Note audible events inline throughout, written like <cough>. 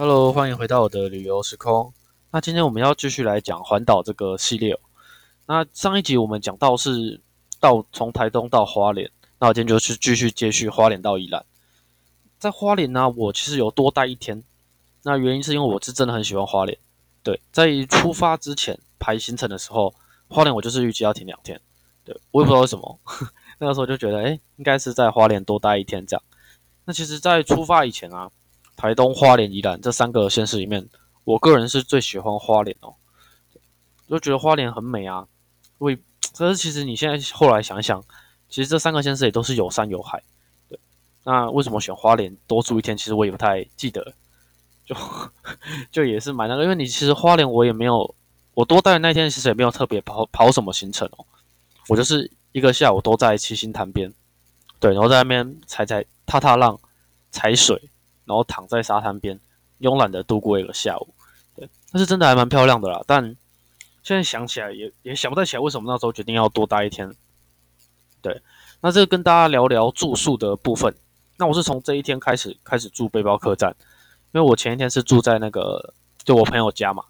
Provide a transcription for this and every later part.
Hello，欢迎回到我的旅游时空。那今天我们要继续来讲环岛这个系列。那上一集我们讲到是到从台东到花莲，那我今天就是继续接续花莲到宜兰。在花莲呢，我其实有多待一天。那原因是因为我是真的很喜欢花莲。对，在出发之前排行程的时候，花莲我就是预计要停两天。对，我也不知道为什么，<laughs> 那个时候就觉得，哎，应该是在花莲多待一天这样。那其实，在出发以前啊。台东、花莲、宜兰这三个县市里面，我个人是最喜欢花莲哦，就觉得花莲很美啊。为，可是其实你现在后来想想，其实这三个县市也都是有山有海。对，那为什么选花莲多住一天？其实我也不太记得，就 <laughs> 就也是蛮那个，因为你其实花莲我也没有，我多待的那天其实也没有特别跑跑什么行程哦，我就是一个下午都在七星潭边，对，然后在那边踩踩踏踏浪、踩水。然后躺在沙滩边，慵懒的度过一个下午，对，但是真的还蛮漂亮的啦。但现在想起来也也想不太起来为什么那时候决定要多待一天。对，那这个跟大家聊聊住宿的部分。那我是从这一天开始开始住背包客栈，因为我前一天是住在那个就我朋友家嘛，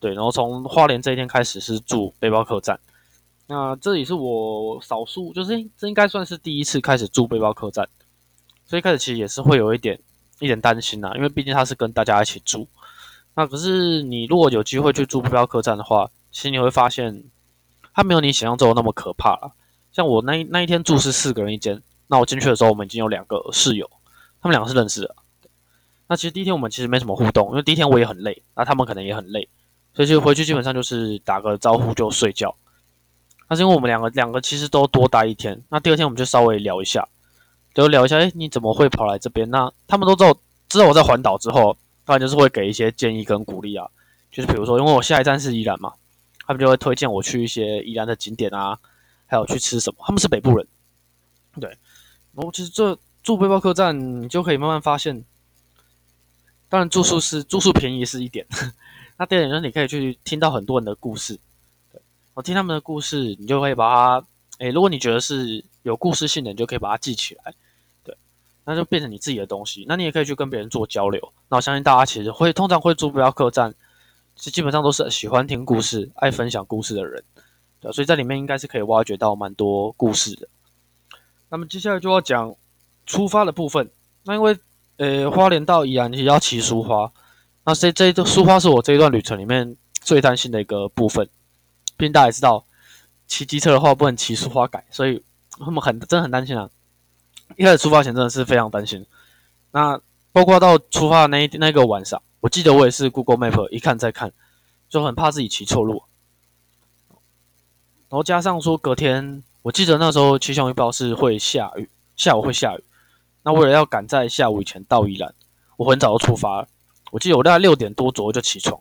对，然后从花莲这一天开始是住背包客栈。那这也是我少数，就是这应该算是第一次开始住背包客栈，所以开始其实也是会有一点。一点担心呐，因为毕竟他是跟大家一起住。那可是你如果有机会去住目标客栈的话，其实你会发现，它没有你想象中的那么可怕了。像我那那一天住是四个人一间，那我进去的时候，我们已经有两个室友，他们两个是认识的。那其实第一天我们其实没什么互动，因为第一天我也很累，那他们可能也很累，所以就回去基本上就是打个招呼就睡觉。那是因为我们两个两个其实都多待一天，那第二天我们就稍微聊一下。就聊一下，哎，你怎么会跑来这边？那他们都知道，知道我在环岛之后，当然就是会给一些建议跟鼓励啊。就是比如说，因为我下一站是宜兰嘛，他们就会推荐我去一些宜兰的景点啊，还有去吃什么。他们是北部人，对。然后其实这住背包客栈，你就可以慢慢发现，当然住宿是住宿便宜是一点，<laughs> 那第二点就是你可以去听到很多人的故事。对，我听他们的故事，你就可以把它，哎，如果你觉得是。有故事性的，你就可以把它记起来，对，那就变成你自己的东西。那你也可以去跟别人做交流。那我相信大家其实会通常会住不要客栈，其实基本上都是喜欢听故事、爱分享故事的人，对，所以在里面应该是可以挖掘到蛮多故事的。那么接下来就要讲出发的部分。那因为呃花莲到宜兰也要骑书花，那这这一段苏花是我这一段旅程里面最担心的一个部分。毕竟大家也知道，骑机车的话不能骑苏花改，所以。他们很真的很担心啊！一开始出发前真的是非常担心。那包括到出发的那一那个晚上，我记得我也是 Google Map 一看再看，就很怕自己骑错路。然后加上说隔天，我记得那时候气象预报是会下雨，下午会下雨。那为了要赶在下午以前到宜兰，我很早就出发了。我记得我大概六点多左右就起床，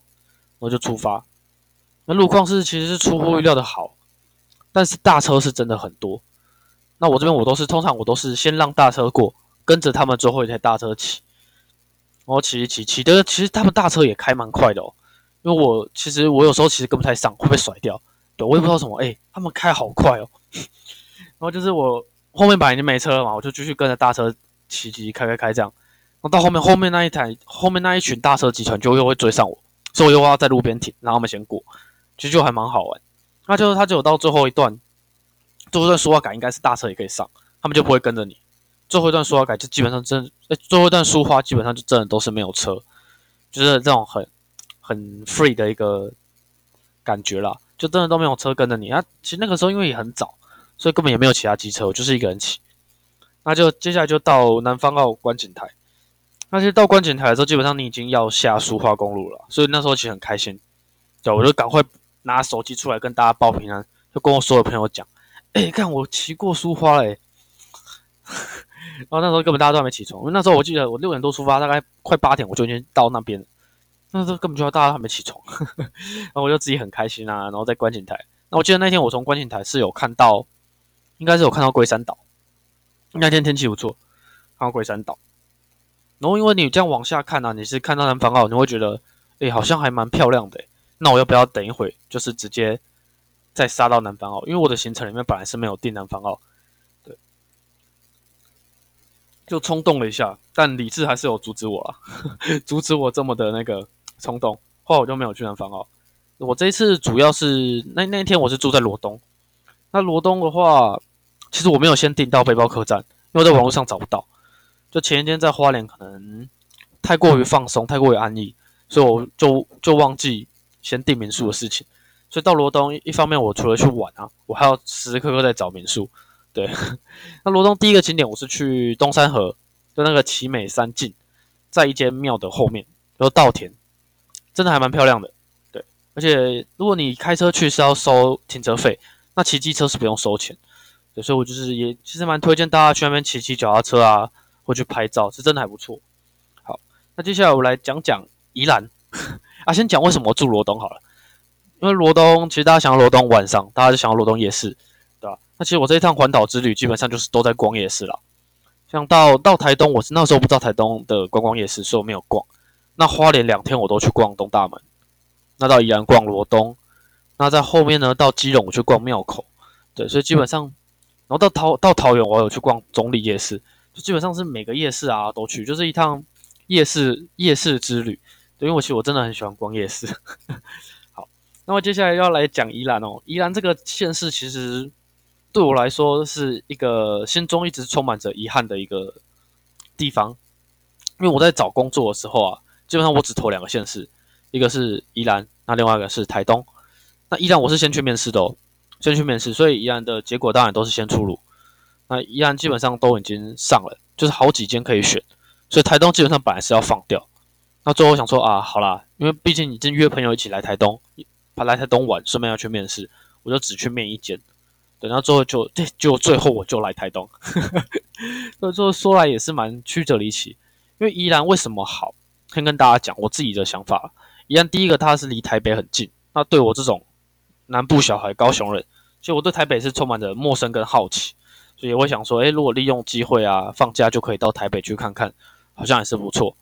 我就出发。那路况是其实是出乎意料的好，但是大车是真的很多。那我这边我都是通常我都是先让大车过，跟着他们最后一台大车骑，然后骑一骑骑的，其实他们大车也开蛮快的哦。因为我其实我有时候其实跟不太上，会被甩掉。对我也不知道什么，哎，他们开好快哦。<laughs> 然后就是我后面本来已经没车了嘛，我就继续跟着大车骑骑开开开这样。然后到后面后面那一台后面那一群大车集团就又会追上我，所以我又要在路边停，让他们先过，其实就还蛮好玩。那就是他只有到最后一段。最后一段书画改应该是大车也可以上，他们就不会跟着你。最后一段书画改就基本上真，哎，最后一段书画基本上就真的都是没有车，就是这种很很 free 的一个感觉啦，就真的都没有车跟着你。那其实那个时候因为也很早，所以根本也没有其他机车，我就是一个人骑。那就接下来就到南方澳观景台。那其实到观景台的时候，基本上你已经要下苏花公路了，所以那时候其实很开心。对，我就赶快拿手机出来跟大家报平安，就跟我所有朋友讲。哎，看我骑过苏花嘞，<laughs> 然后那时候根本大家都还没起床，因为那时候我记得我六点多出发，大概快八点我就已经到那边了，那时候根本就大家还没起床，<laughs> 然后我就自己很开心啊，然后在观景台，那我记得那天我从观景台是有看到，应该是有看到龟山岛，那天天气不错，看到龟山岛，然后因为你这样往下看啊，你是看到南方澳，你会觉得，哎，好像还蛮漂亮的，那我要不要等一会，就是直接。再杀到南方澳，因为我的行程里面本来是没有订南方澳，对，就冲动了一下，但理智还是有阻止我了，<laughs> 阻止我这么的那个冲动。后来我就没有去南方哦。我这一次主要是那那一天我是住在罗东，那罗东的话，其实我没有先订到背包客栈，因为在网络上找不到。就前一天在花莲可能太过于放松，太过于安逸，所以我就就忘记先订民宿的事情。所以到罗东，一方面我除了去玩啊，我还要时时刻刻在找民宿。对，<laughs> 那罗东第一个景点我是去东山河，就那个奇美山境，在一间庙的后面，有稻田，真的还蛮漂亮的。对，而且如果你开车去是要收停车费，那骑机车是不用收钱。对，所以我就是也其实蛮推荐大家去那边骑骑脚踏车啊，或去拍照，是真的还不错。好，那接下来我来讲讲宜兰啊，先讲为什么住罗东好了。因为罗东，其实大家想要罗东晚上，大家就想要罗东夜市，对吧？那其实我这一趟环岛之旅，基本上就是都在逛夜市了。像到到台东，我是那时候不知道台东的观光夜市，所以我没有逛。那花莲两天我都去逛东大门，那到宜兰逛罗东，那在后面呢，到基隆我去逛庙口，对，所以基本上，然后到桃到桃园我有去逛中立夜市，就基本上是每个夜市啊都去，就是一趟夜市夜市之旅。因为我其实我真的很喜欢逛夜市。好那么接下来要来讲宜兰哦，宜兰这个县市其实对我来说是一个心中一直充满着遗憾的一个地方，因为我在找工作的时候啊，基本上我只投两个县市，一个是宜兰，那另外一个是台东。那宜兰我是先去面试的哦，先去面试，所以宜兰的结果当然都是先出炉。那宜兰基本上都已经上了，就是好几间可以选，所以台东基本上本来是要放掉。那最后想说啊，好啦，因为毕竟已经约朋友一起来台东。他来台东玩，顺便要去面试，我就只去面一间。等到最后就，就最后我就来台东。所以说说来也是蛮曲折离奇。因为宜兰为什么好，先跟大家讲我自己的想法。宜兰第一个，它是离台北很近。那对我这种南部小孩、高雄人，其实我对台北是充满着陌生跟好奇，所以我想说，诶，如果利用机会啊，放假就可以到台北去看看，好像也是不错。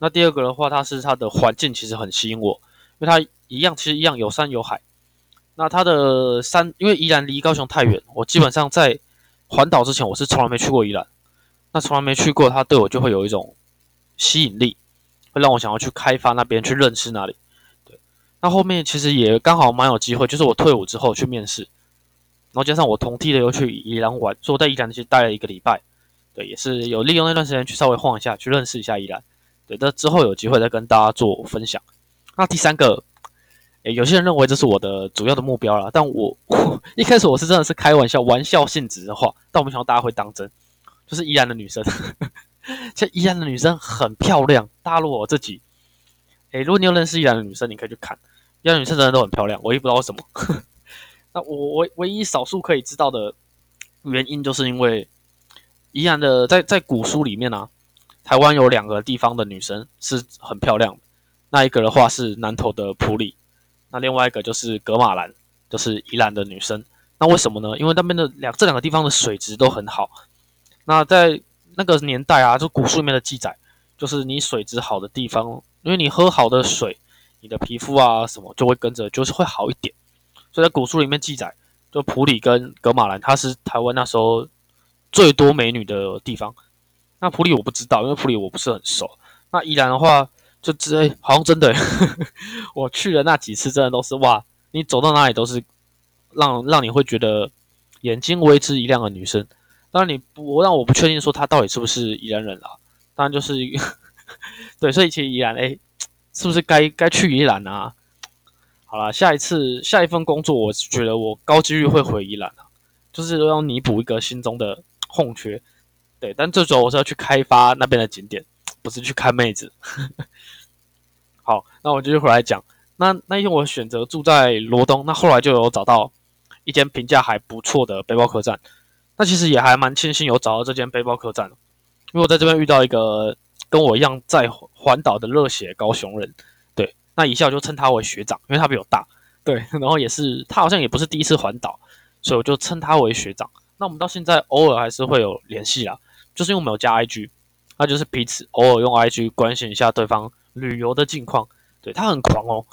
那第二个的话，它是它的环境其实很吸引我，因为它。一样，其实一样有山有海。那它的山，因为宜兰离高雄太远，我基本上在环岛之前，我是从来没去过宜兰。那从来没去过，它对我就会有一种吸引力，会让我想要去开发那边，去认识那里。对，那后面其实也刚好蛮有机会，就是我退伍之后去面试，然后加上我同梯的又去宜兰玩，所以我在宜兰其实待了一个礼拜。对，也是有利用那段时间去稍微晃一下，去认识一下宜兰。对，那之后有机会再跟大家做分享。那第三个。诶，有些人认为这是我的主要的目标啦，但我我一开始我是真的是开玩笑，玩笑性质的话，但我没想到大家会当真。就是宜兰的女生，<laughs> 这宜兰的女生很漂亮。大陆我自己，诶，如果你有认识宜兰的女生，你可以去看，宜兰女生真的都很漂亮。我也不知道为什么。<laughs> 那我唯唯一少数可以知道的原因，就是因为宜兰的在在古书里面呢，台湾有两个地方的女生是很漂亮的，那一个的话是南投的普里。那另外一个就是格马兰，就是宜兰的女生。那为什么呢？因为那边的两这两个地方的水质都很好。那在那个年代啊，就古书里面的记载，就是你水质好的地方，因为你喝好的水，你的皮肤啊什么就会跟着就是会好一点。所以在古书里面记载，就普里跟格马兰，它是台湾那时候最多美女的地方。那普里我不知道，因为普里我不是很熟。那宜兰的话。就这，好像真的，<laughs> 我去了那几次，真的都是哇！你走到哪里都是让让你会觉得眼睛为之一亮的女生。当然，你不让我不确定说她到底是不是宜兰人啦。当然就是 <laughs> 对，所以其实宜兰，哎，是不是该该去宜兰啊？好了，下一次下一份工作，我是觉得我高几率会回宜兰啊，就是要弥补一个心中的空缺。对，但最主要我是要去开发那边的景点。不是去看妹子。<laughs> 好，那我继续回来讲。那那一天我选择住在罗东，那后来就有找到一间评价还不错的背包客栈。那其实也还蛮庆幸有找到这间背包客栈，因为我在这边遇到一个跟我一样在环岛的热血高雄人。对，那以下我就称他为学长，因为他比我大。对，<laughs> 然后也是他好像也不是第一次环岛，所以我就称他为学长。那我们到现在偶尔还是会有联系啦，就是因为我们有加 IG。那就是彼此偶尔用 IG 关心一下对方旅游的近况，对他很狂哦，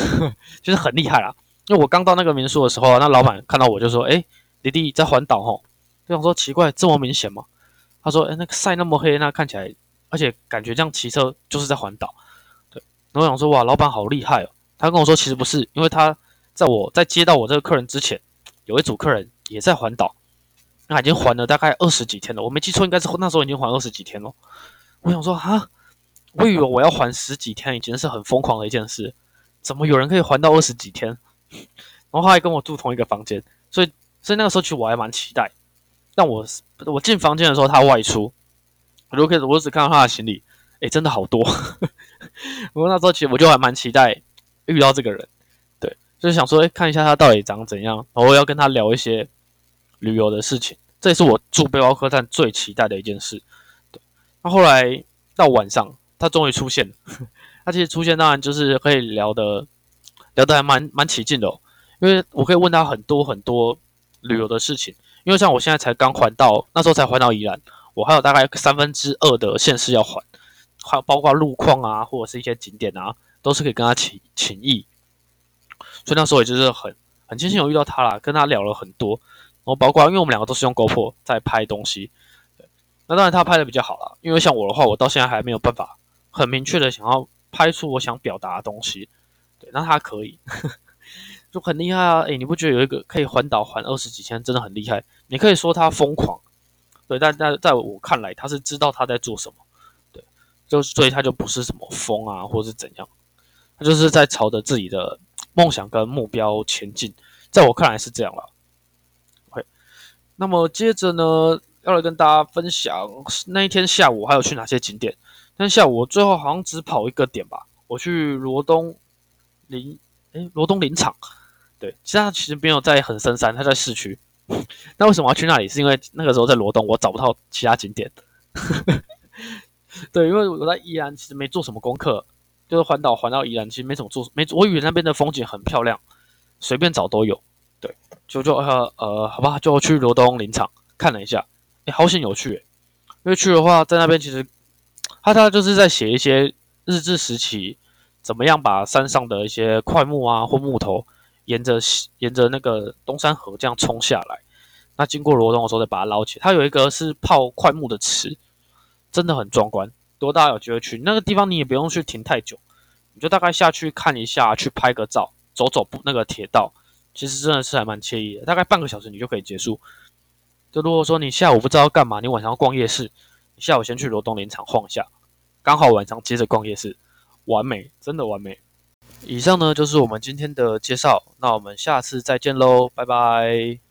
<laughs> 就是很厉害啦。因为我刚到那个民宿的时候，那老板看到我就说：“哎，弟弟在环岛吼。”就想说奇怪，这么明显吗？他说：“哎，那个晒那么黑，那看起来，而且感觉这样骑车就是在环岛。”对，然后我想说：“哇，老板好厉害哦！”他跟我说：“其实不是，因为他在我在接到我这个客人之前，有一组客人也在环岛，那已经还了大概二十几天了。我没记错，应该是那时候已经还二十几天了。我想说，哈，我以为我要还十几天已经是很疯狂的一件事，怎么有人可以还到二十几天？然后他还跟我住同一个房间，所以所以那个时候其实我还蛮期待。”但我我进房间的时候，他外出，我就可以，我只看到他的行李，哎，真的好多。<laughs> 我那时候其实我就还蛮期待遇到这个人，对，就是想说，哎，看一下他到底长怎样，然后要跟他聊一些旅游的事情，这也是我住背包客栈最期待的一件事。对，那后来到晚上，他终于出现了。<laughs> 他其实出现当然就是可以聊的，聊得还蛮蛮起劲的，因为我可以问他很多很多旅游的事情。因为像我现在才刚还到，那时候才还到宜兰，我还有大概三分之二的县市要还，还包括路况啊，或者是一些景点啊，都是可以跟他请请意。所以那时候也就是很很庆幸有遇到他啦，跟他聊了很多，然后包括因为我们两个都是用 GoPro 在拍东西，对，那当然他拍的比较好啦，因为像我的话，我到现在还没有办法很明确的想要拍出我想表达的东西，对，那他可以。<laughs> 就很厉害啊！诶，你不觉得有一个可以环岛环二十几天，真的很厉害？你可以说他疯狂，对，但在在我看来，他是知道他在做什么，对，就所以他就不是什么疯啊，或者是怎样，他就是在朝着自己的梦想跟目标前进，在我看来是这样了。那么接着呢，要来跟大家分享那一天下午还有去哪些景点。但下午我最后好像只跑一个点吧，我去罗东林，诶，罗东林场。对，其他其实没有在很深山，他在市区。<laughs> 那为什么要去那里？是因为那个时候在罗东，我找不到其他景点。<laughs> 对，因为我在宜兰其实没做什么功课，就是环岛环到宜兰，其实没怎么做，没我以为那边的风景很漂亮，随便找都有。就就呃呃，好吧，就去罗东林场看了一下，哎，好险有趣，因为去的话在那边其实他他就是在写一些日治时期怎么样把山上的一些块木啊或木头。沿着沿着那个东山河这样冲下来，那经过罗东的时候再把它捞起。它有一个是泡块木的池，真的很壮观。如果大家有机会去那个地方，你也不用去停太久，你就大概下去看一下，去拍个照，走走那个铁道，其实真的是还蛮惬意的。大概半个小时你就可以结束。就如果说你下午不知道干嘛，你晚上要逛夜市，你下午先去罗东林场晃一下，刚好晚上接着逛夜市，完美，真的完美。以上呢就是我们今天的介绍，那我们下次再见喽，拜拜。